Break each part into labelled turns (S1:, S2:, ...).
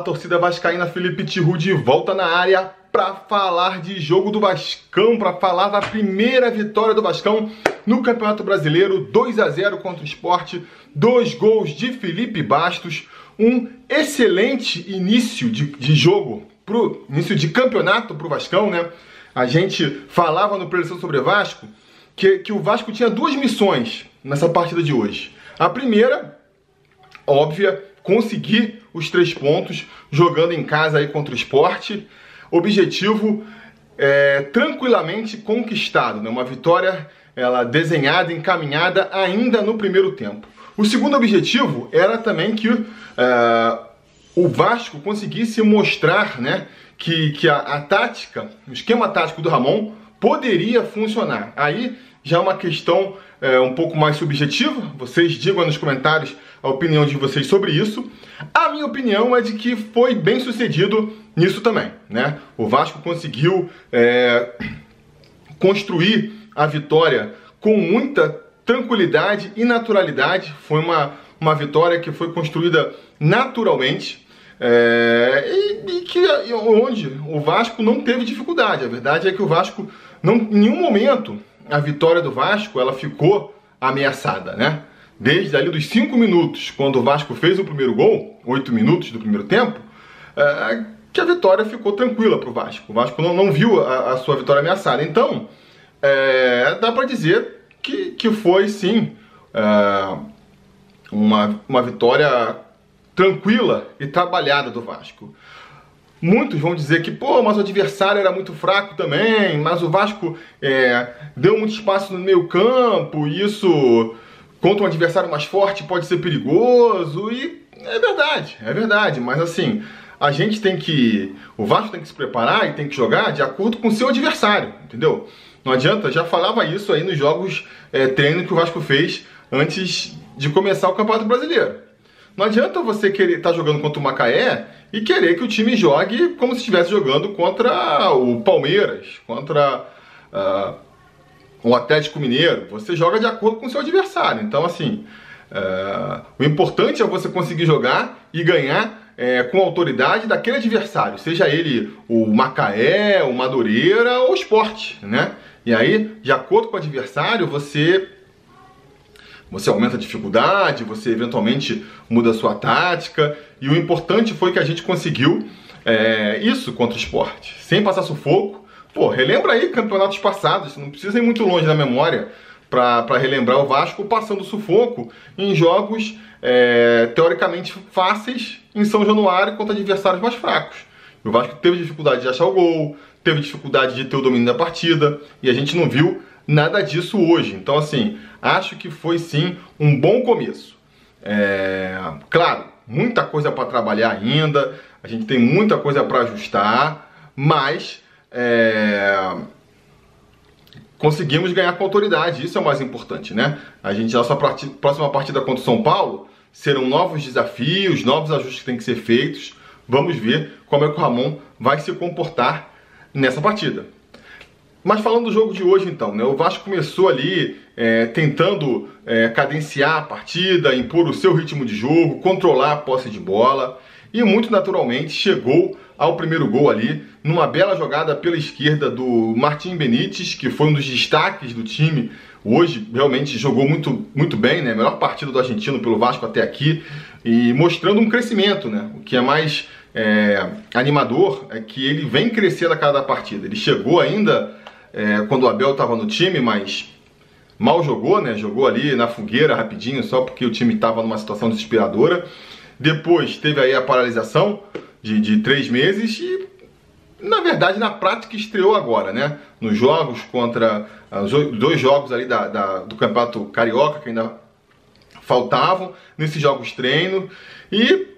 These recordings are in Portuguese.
S1: Torcida vascaína, Felipe Tiru de volta na área para falar de jogo do Vascão, para falar da primeira vitória do Vascão no Campeonato Brasileiro, 2 a 0 contra o Esporte, dois gols de Felipe Bastos, um excelente início de, de jogo, pro início de campeonato para o Vascão, né? A gente falava no preleção sobre Vasco que, que o Vasco tinha duas missões nessa partida de hoje. A primeira, óbvia, conseguir os três pontos jogando em casa aí contra o esporte. Objetivo é, tranquilamente conquistado, né? uma vitória ela desenhada, encaminhada ainda no primeiro tempo. O segundo objetivo era também que é, o Vasco conseguisse mostrar né, que, que a, a tática, o esquema tático do Ramon poderia funcionar. Aí já é uma questão é, um pouco mais subjetiva. Vocês digam nos comentários a opinião de vocês sobre isso. A minha opinião é de que foi bem sucedido nisso também, né? O Vasco conseguiu é, construir a vitória com muita tranquilidade e naturalidade. Foi uma, uma vitória que foi construída naturalmente. É, e, e, que onde o Vasco não teve dificuldade. A verdade é que o Vasco não, em nenhum momento a vitória do Vasco ela ficou ameaçada, né? Desde ali dos 5 minutos, quando o Vasco fez o primeiro gol, 8 minutos do primeiro tempo, é, que a vitória ficou tranquila para o Vasco. O Vasco não, não viu a, a, sua vitória ameaçada. Então, é, dá para dizer que, que foi sim é, uma, uma vitória tranquila e trabalhada do Vasco. Muitos vão dizer que, pô, mas o adversário era muito fraco também, mas o Vasco é, deu muito espaço no meio campo, e isso contra um adversário mais forte pode ser perigoso, e é verdade, é verdade, mas assim, a gente tem que, o Vasco tem que se preparar e tem que jogar de acordo com o seu adversário, entendeu? Não adianta, já falava isso aí nos jogos é, treino que o Vasco fez antes de começar o Campeonato Brasileiro. Não adianta você querer estar tá jogando contra o Macaé e querer que o time jogue como se estivesse jogando contra o Palmeiras, contra uh, o Atlético Mineiro. Você joga de acordo com o seu adversário. Então, assim, uh, o importante é você conseguir jogar e ganhar é, com autoridade daquele adversário, seja ele o Macaé, o Madureira ou o Esporte, né? E aí, de acordo com o adversário, você você aumenta a dificuldade, você eventualmente muda a sua tática. E o importante foi que a gente conseguiu é, isso contra o esporte, sem passar sufoco. Pô, relembra aí campeonatos passados, não precisa ir muito longe na memória para relembrar o Vasco passando sufoco em jogos é, teoricamente fáceis em São Januário contra adversários mais fracos. O Vasco teve dificuldade de achar o gol, teve dificuldade de ter o domínio da partida e a gente não viu nada disso hoje. Então, assim, acho que foi sim um bom começo. É, claro, muita coisa para trabalhar ainda, a gente tem muita coisa para ajustar, mas é, conseguimos ganhar com autoridade, isso é o mais importante, né? A gente, nossa partida, próxima partida contra o São Paulo serão novos desafios, novos ajustes que têm que ser feitos. Vamos ver como é que o Ramon vai se comportar nessa partida. Mas falando do jogo de hoje, então, né? O Vasco começou ali é, tentando é, cadenciar a partida, impor o seu ritmo de jogo, controlar a posse de bola e muito naturalmente chegou ao primeiro gol ali, numa bela jogada pela esquerda do Martim Benítez, que foi um dos destaques do time. Hoje realmente jogou muito, muito bem, né? Melhor partida do argentino pelo Vasco até aqui e mostrando um crescimento, né? O que é mais é, animador é que ele vem crescendo a cada partida. Ele chegou ainda é, quando o Abel estava no time, mas mal jogou, né? Jogou ali na fogueira rapidinho, só porque o time estava numa situação desesperadora. Depois teve aí a paralisação de, de três meses e, na verdade, na prática estreou agora, né? Nos jogos contra os dois jogos ali da, da, do Campeonato Carioca que ainda faltavam, nesses jogos treino e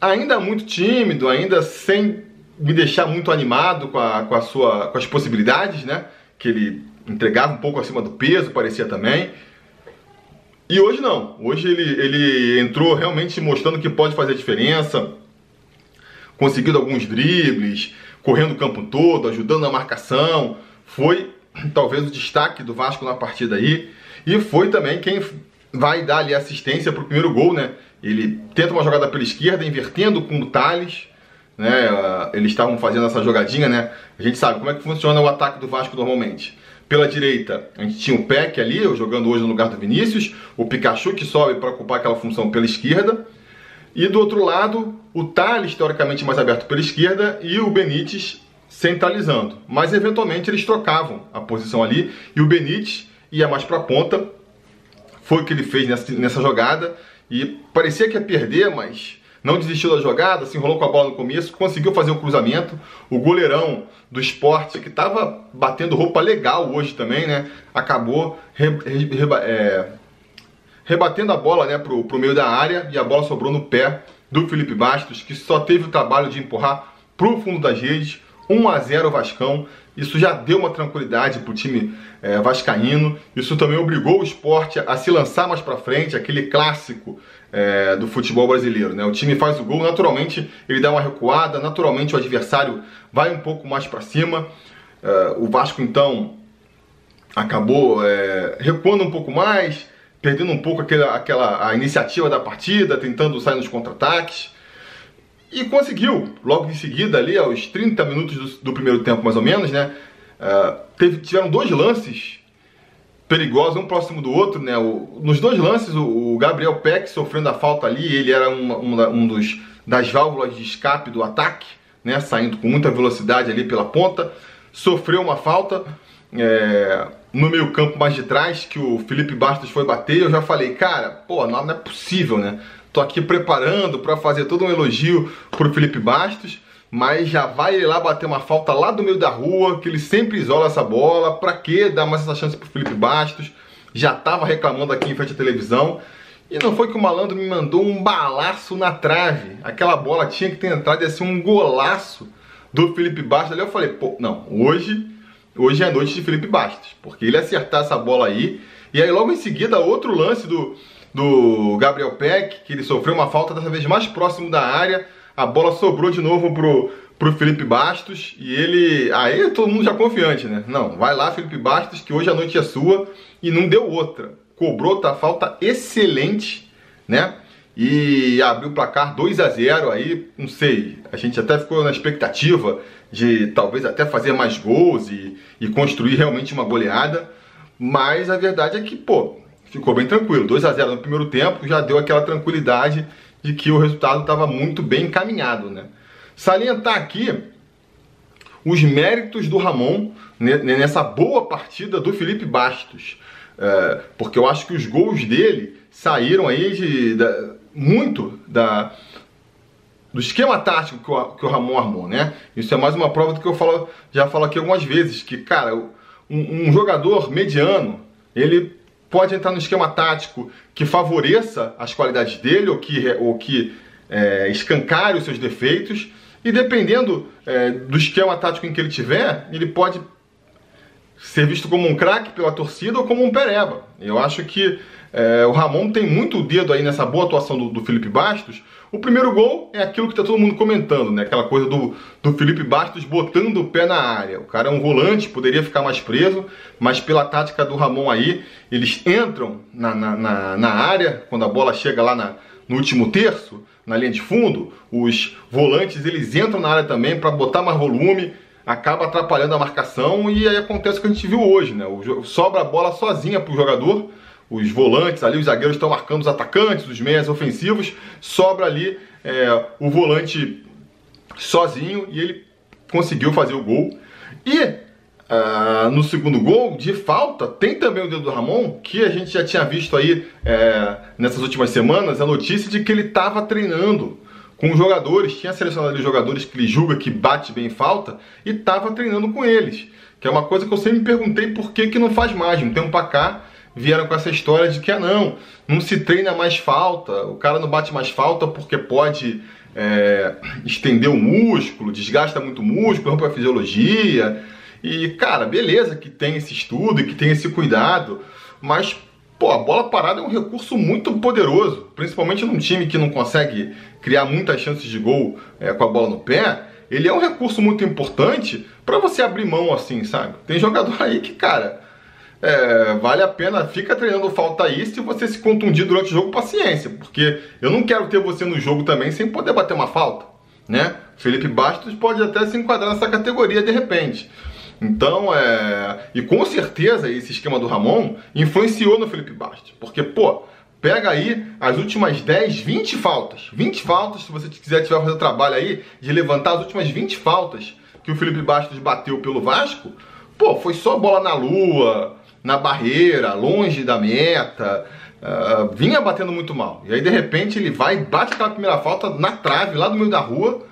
S1: ainda muito tímido, ainda sem me deixar muito animado com, a, com, a sua, com as possibilidades, né? Que ele entregava um pouco acima do peso, parecia também. E hoje não. Hoje ele, ele entrou realmente mostrando que pode fazer diferença, conseguindo alguns dribles, correndo o campo todo, ajudando na marcação. Foi talvez o destaque do Vasco na partida aí. E foi também quem vai dar ali assistência para o primeiro gol, né? Ele tenta uma jogada pela esquerda, invertendo com o Thales né? Eles estavam fazendo essa jogadinha, né? A gente sabe como é que funciona o ataque do Vasco normalmente. Pela direita, a gente tinha o Peck ali, jogando hoje no lugar do Vinícius, o Pikachu que sobe para ocupar aquela função pela esquerda. E do outro lado, o Thales, teoricamente mais aberto pela esquerda, e o Benítez centralizando. Mas eventualmente eles trocavam a posição ali e o Benítez ia mais para a ponta. Foi o que ele fez nessa, nessa jogada e parecia que ia perder, mas não desistiu da jogada, se enrolou com a bola no começo, conseguiu fazer o cruzamento. O goleirão do esporte, que estava batendo roupa legal hoje também, né? Acabou re, re, re, é, rebatendo a bola né, pro, meio da área e a bola sobrou no pé do Felipe Bastos, que só teve o trabalho de empurrar pro fundo das redes. 1 a 0 Vascão. Isso já deu uma tranquilidade para o time é, vascaíno. Isso também obrigou o esporte a se lançar mais para frente, aquele clássico é, do futebol brasileiro. Né? O time faz o gol, naturalmente ele dá uma recuada, naturalmente o adversário vai um pouco mais para cima. É, o Vasco então acabou é, recuando um pouco mais, perdendo um pouco aquela, aquela a iniciativa da partida, tentando sair nos contra-ataques. E conseguiu, logo em seguida, ali aos 30 minutos do, do primeiro tempo, mais ou menos, né? Uh, teve, tiveram dois lances perigosos, um próximo do outro, né? O, nos dois lances, o, o, Gabriel Peck sofrendo a falta ali, ele era um dos das válvulas de escape do ataque, né? Saindo com muita velocidade ali pela ponta, sofreu uma falta é, no meio campo mais de trás, que o Felipe Bastos foi bater, eu já falei, cara, pô, não, não é possível, né? Tô aqui preparando para fazer todo um elogio pro Felipe Bastos, mas já vai ele lá bater uma falta lá do meio da rua, que ele sempre isola essa bola. Pra que dar mais essa chance pro Felipe Bastos? Já tava reclamando aqui em frente à televisão. E não foi que o malandro me mandou um balaço na trave. Aquela bola tinha que ter entrado e ser um golaço do Felipe Bastos. Ali eu falei, pô, não, hoje, hoje é a noite de Felipe Bastos. Porque ele acertar essa bola aí. E aí logo em seguida, outro lance do, do Gabriel Peck, que ele sofreu uma falta dessa vez mais próximo da área. A bola sobrou de novo pro, pro Felipe Bastos e ele. Aí todo mundo já confiante, né? Não, vai lá, Felipe Bastos, que hoje a noite é sua e não deu outra. Cobrou outra falta excelente, né? E abriu o placar 2 a 0 aí, não sei, a gente até ficou na expectativa de talvez até fazer mais gols e, e construir realmente uma goleada, mas a verdade é que, pô, ficou bem tranquilo. 2 a 0 no primeiro tempo já deu aquela tranquilidade de que o resultado estava muito bem encaminhado, né? Salientar aqui os méritos do Ramon nessa boa partida do Felipe Bastos, é, porque eu acho que os gols dele saíram aí de, muito da do esquema tático que o, que o, Ramon armou, né? Isso é mais uma prova do que eu falo, já falo aqui algumas vezes, que, cara, um, um jogador mediano, ele pode entrar no esquema tático que favoreça as qualidades dele ou que, ou que é, escancare os seus defeitos. E dependendo é, do esquema tático em que ele tiver, ele pode ser visto como um craque pela torcida ou como um pereba. Eu acho que é, o Ramon tem muito dedo aí nessa boa atuação do, do Felipe Bastos, o primeiro gol é aquilo que está todo mundo comentando, né? Aquela coisa do, do Felipe Bastos botando o pé na área. O cara é um volante, poderia ficar mais preso, mas pela tática do Ramon aí, eles entram na, na, na, na área, quando a bola chega lá na, no último terço, na linha de fundo, os volantes eles entram na área também para botar mais volume, acaba atrapalhando a marcação e aí acontece o que a gente viu hoje, né? O, sobra a bola sozinha para o jogador os volantes ali, os zagueiros estão marcando os atacantes, os meias ofensivos, sobra ali é, o volante sozinho e ele conseguiu fazer o gol. E uh, no segundo gol, de falta, tem também o dedo do Ramon, que a gente já tinha visto aí é, nessas últimas semanas, a notícia de que ele estava treinando com os jogadores, tinha selecionado ali jogadores que ele julga que bate bem falta e estava treinando com eles. Que é uma coisa que eu sempre me perguntei por que, que não faz mais. Um tempo para cá, vieram com essa história de que, ah, não, não se treina mais falta, o cara não bate mais falta porque pode é, estender o músculo, desgasta muito o músculo, rompe a fisiologia. E, cara, beleza que tem esse estudo e que tem esse cuidado, mas, pô, a bola parada é um recurso muito poderoso, principalmente num time que não consegue criar muitas chances de gol é, com a bola no pé. Ele é um recurso muito importante para você abrir mão assim, sabe? Tem jogador aí que, cara, é, vale a pena, fica treinando falta aí. Se você se contundir durante o jogo, paciência, porque eu não quero ter você no jogo também sem poder bater uma falta, né? Felipe Bastos pode até se enquadrar nessa categoria de repente. Então, é. E com certeza esse esquema do Ramon influenciou no Felipe Bastos. Porque, pô, pega aí as últimas 10, 20 faltas. 20 faltas, se você quiser tiver fazer trabalho aí, de levantar as últimas 20 faltas que o Felipe Bastos bateu pelo Vasco, pô, foi só bola na lua, na barreira, longe da meta. Uh, vinha batendo muito mal. E aí, de repente, ele vai, bate aquela primeira falta na trave, lá do meio da rua.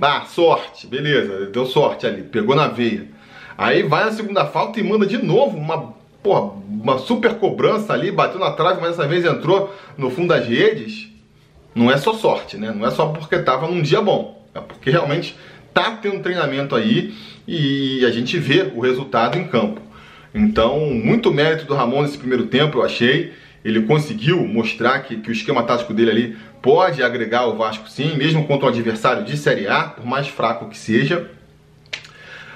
S1: Ah, sorte, beleza, deu sorte ali, pegou na veia. Aí vai na segunda falta e manda de novo uma, porra, uma super cobrança ali, bateu na trave, mas dessa vez entrou no fundo das redes. Não é só sorte, né? Não é só porque tava num dia bom. É porque realmente tá tendo treinamento aí e a gente vê o resultado em campo. Então, muito mérito do Ramon nesse primeiro tempo, eu achei. Ele conseguiu mostrar que, que o esquema tático dele ali pode agregar o Vasco sim, mesmo contra um adversário de Série A, por mais fraco que seja.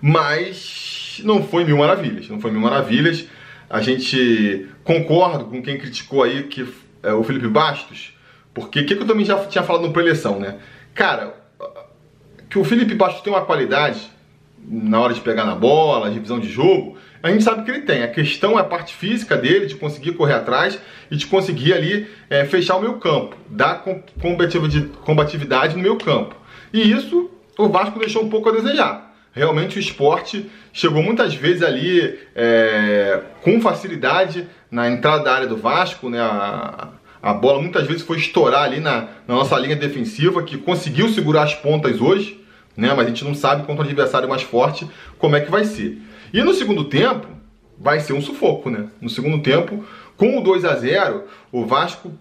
S1: Mas não foi mil maravilhas, não foi mil maravilhas. A gente concorda com quem criticou aí que é, o Felipe Bastos, porque o que, que eu também já tinha falado no pré-eleição, né? Cara, que o Felipe Bastos tem uma qualidade na hora de pegar na bola, divisão de jogo, a gente sabe que ele tem. A questão é a parte física dele, de conseguir correr atrás e de conseguir ali é, fechar o meio campo, dar combatividade no meio campo. E isso o Vasco deixou um pouco a desejar. Realmente o esporte chegou muitas vezes ali é, com facilidade na entrada da área do Vasco, né? A, a bola muitas vezes foi estourar ali na, na nossa linha defensiva, que conseguiu segurar as pontas hoje, né? Mas a gente não sabe contra o adversário mais forte como é que vai ser. E no segundo tempo, vai ser um sufoco, né? No segundo tempo, com o 2 a 0 o Vasco.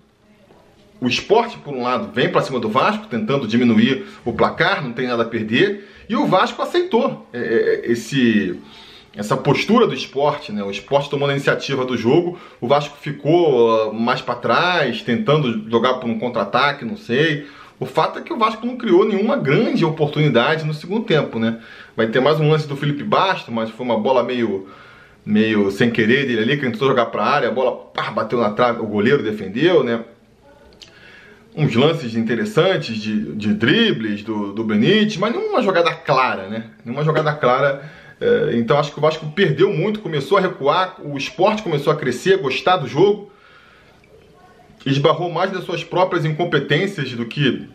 S1: O esporte, por um lado, vem para cima do Vasco, tentando diminuir o placar, não tem nada a perder. E o Vasco aceitou é, é, esse, essa postura do esporte, né? O esporte tomando a iniciativa do jogo, o Vasco ficou uh, mais para trás, tentando jogar por um contra-ataque, não sei. O fato é que o Vasco não criou nenhuma grande oportunidade no segundo tempo, né? Vai ter mais um lance do Felipe Bastos, mas foi uma bola meio meio sem querer dele ali, que tentou jogar para a área, a bola pá, bateu na trave, o goleiro defendeu, né? Uns lances interessantes de, de dribles do, do Benítez, mas nenhuma jogada clara, né? Nenhuma jogada clara. É, então acho que o Vasco perdeu muito, começou a recuar, o esporte começou a crescer, a gostar do jogo, esbarrou mais das suas próprias incompetências do que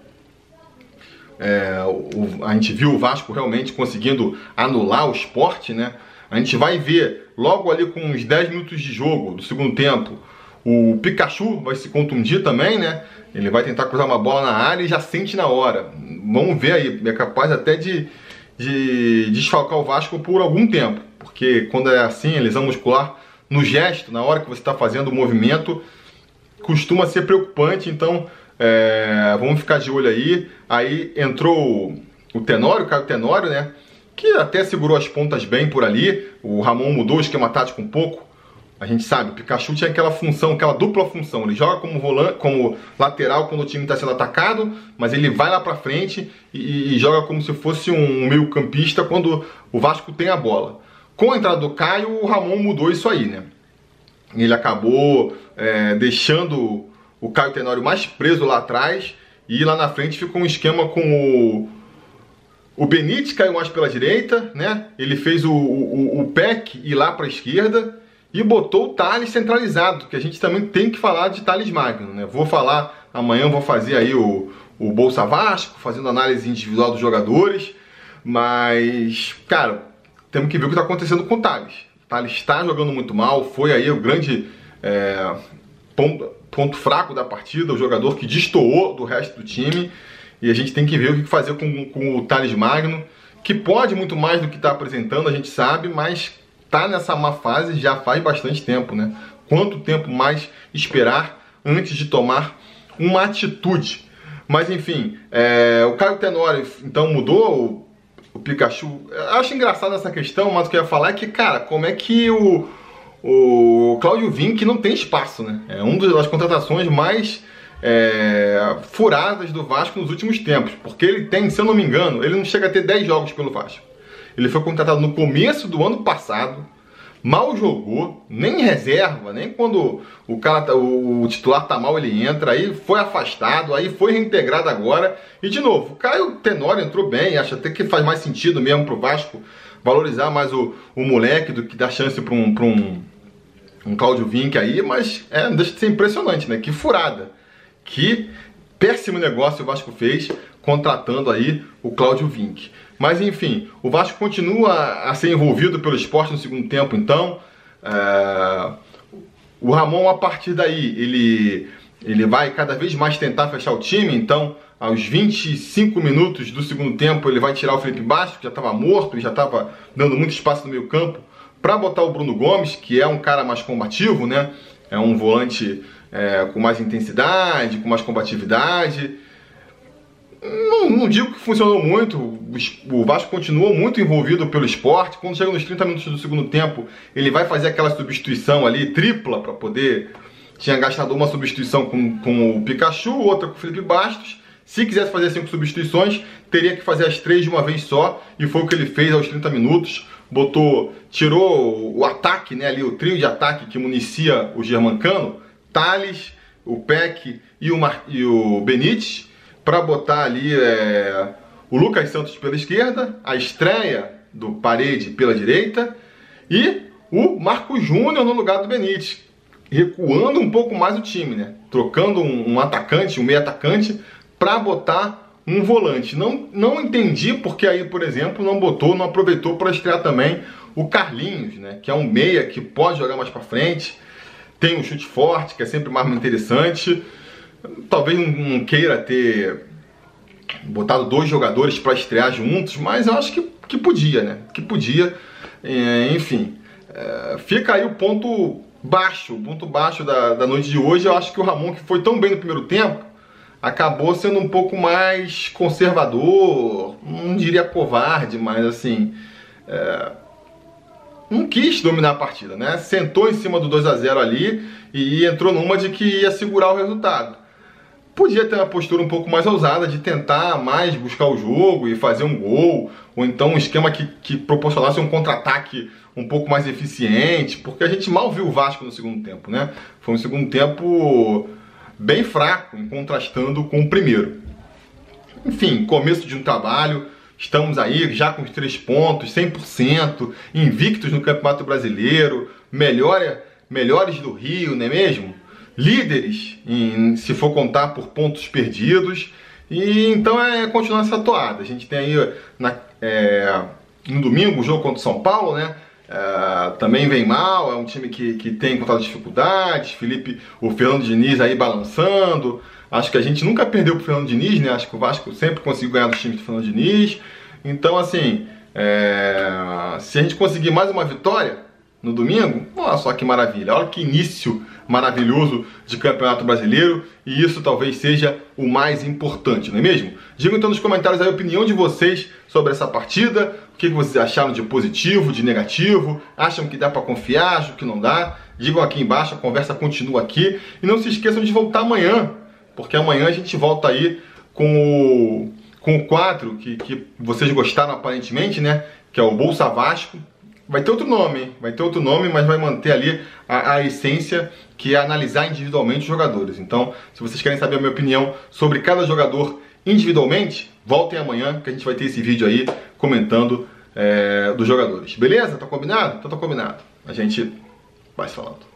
S1: é, o, a gente viu o Vasco realmente conseguindo anular o esporte, né? A gente vai ver logo ali com uns 10 minutos de jogo do segundo tempo, o Pikachu vai se contundir também, né? Ele vai tentar cruzar uma bola na área e já sente na hora. Vamos ver aí, é capaz até de, de desfalcar o Vasco por algum tempo, porque quando é assim, a lesão muscular, no gesto, na hora que você está fazendo o movimento, costuma ser preocupante, então é, vamos ficar de olho aí. Aí entrou o Tenório, o Caio Tenório, né? Que até segurou as pontas bem por ali. O Ramon mudou o esquema tático um pouco. A gente sabe, o Pikachu tinha aquela função, aquela dupla função. Ele joga como volante, como lateral quando o time está sendo atacado, mas ele vai lá para frente e, e, joga como se fosse um meio-campista quando o Vasco tem a bola. Com a entrada do Caio, o Ramon mudou isso aí, né? Ele acabou é, deixando o Caio Tenório mais preso lá atrás e lá na frente ficou um esquema com o, o Benítez caiu mais pela direita, né? Ele fez o, o, o PEC ir lá para a esquerda e botou o Thales centralizado, que a gente também tem que falar de Thales Magno, né? Vou falar, amanhã vou fazer aí o, o Bolsa Vasco, fazendo análise individual dos jogadores, mas, cara, temos que ver o que está acontecendo com o Thales. O Thales está jogando muito mal, foi aí o grande é, ponto, ponto fraco da partida, o jogador que destoou do resto do time. E a gente tem que ver o que fazer com, com o Thales Magno, que pode muito mais do que está apresentando, a gente sabe, mas tá nessa má fase já faz bastante tempo, né? Quanto tempo mais esperar antes de tomar uma atitude? Mas enfim, é, o Caio Tenório então mudou o, o Pikachu. Eu acho engraçado essa questão, mas o que eu ia falar é que, cara, como é que o, o Cláudio Vinck não tem espaço, né? É uma das contratações mais é, furadas do Vasco nos últimos tempos, porque ele tem, se eu não me engano, ele não chega a ter 10 jogos pelo Vasco. Ele foi contratado no começo do ano passado, mal jogou, nem reserva, nem quando o cara tá, o, titular tá mal ele entra, aí foi afastado, aí foi reintegrado agora. E de novo, o Caio Tenório entrou bem, acho até que faz mais sentido mesmo pro Vasco valorizar mais o, o moleque do que dar chance para um, pra um, um Claudio Vinck aí, mas é, deixa de ser impressionante, né? Que furada. Que péssimo negócio o Vasco fez contratando aí o Cláudio Vinck. Mas enfim, o Vasco continua a ser envolvido pelo esporte no segundo tempo, então. É... O Ramon, a partir daí, ele, ele vai cada vez mais tentar fechar o time, então aos 25 minutos do segundo tempo ele vai tirar o Felipe Bastos, que já estava morto e já estava dando muito espaço no meio campo, para botar o Bruno Gomes, que é um cara mais combativo, né? É um volante é, com mais intensidade, com mais combatividade. Não, não, digo que funcionou muito, o Vasco continuou muito envolvido pelo esporte. Quando chega nos 30 minutos do segundo tempo, ele vai fazer aquela substituição ali, tripla, para poder. Tinha gastado uma substituição com, com o Pikachu, outra com o Felipe Bastos. Se quisesse fazer cinco substituições, teria que fazer as três de uma vez só, e foi o que ele fez aos 30 minutos. Botou, tirou o ataque, né, ali, o trio de ataque que municia o Germancano, Thales, o Peck e o, Mar e o Benítez para botar ali é, o Lucas Santos pela esquerda, a estreia do Parede pela direita e o Marco Júnior no lugar do Benítez, recuando um pouco mais o time, né? Trocando um, um atacante, um meio atacante, para botar um volante. Não, não entendi porque aí, por exemplo, não botou, não aproveitou para estrear também o Carlinhos, né? Que é um meia que pode jogar mais para frente, tem um chute forte, que é sempre mais interessante. Talvez não queira ter botado dois jogadores para estrear juntos, mas eu acho que, que podia, né? Que podia. É, enfim, é, fica aí o ponto baixo, o ponto baixo da, da noite de hoje. Eu acho que o Ramon, que foi tão bem no primeiro tempo, acabou sendo um pouco mais conservador, não diria covarde, mas assim. É, não quis dominar a partida, né? Sentou em cima do 2 a 0 ali e entrou numa de que ia segurar o resultado podia ter uma postura um pouco mais ousada de tentar mais buscar o jogo e fazer um gol, ou então um esquema que, que proporcionasse um contra-ataque um pouco mais eficiente, porque a gente mal viu o Vasco no segundo tempo, né? Foi um segundo tempo bem fraco, contrastando com o primeiro. Enfim, começo de um trabalho, estamos aí já com os três pontos, 100%, invictos no Campeonato Brasileiro, melhor, melhores do Rio, não é mesmo? líderes, em, se for contar por pontos perdidos. E então é continuar essa toada. A gente tem aí na, é, no domingo o jogo contra o São Paulo, né? É, também vem mal, é um time que, que tem encontrado dificuldades. Felipe, o Fernando Diniz aí balançando. Acho que a gente nunca perdeu pro Fernando Diniz, né? Acho que o Vasco sempre conseguiu ganhar dos times do Fernando Diniz. Então, assim, é, se a gente conseguir mais uma vitória, no domingo, olha só que maravilha, olha que início maravilhoso de Campeonato Brasileiro e isso talvez seja o mais importante, não é mesmo? Digam então nos comentários a opinião de vocês sobre essa partida, o que vocês acharam de positivo, de negativo, acham que dá para confiar, acham que não dá? Digam aqui embaixo, a conversa continua aqui e não se esqueçam de voltar amanhã, porque amanhã a gente volta aí com o, com o quadro que, que vocês gostaram aparentemente, né? Que é o Bolsa Vasco, Vai ter outro nome, vai ter outro nome, mas vai manter ali a, a, essência que é analisar individualmente os jogadores. Então, se vocês querem saber a minha opinião sobre cada jogador individualmente, voltem amanhã que a gente vai ter esse vídeo aí comentando é, dos jogadores. Beleza? Tá combinado? Então tá combinado. A gente vai se falando.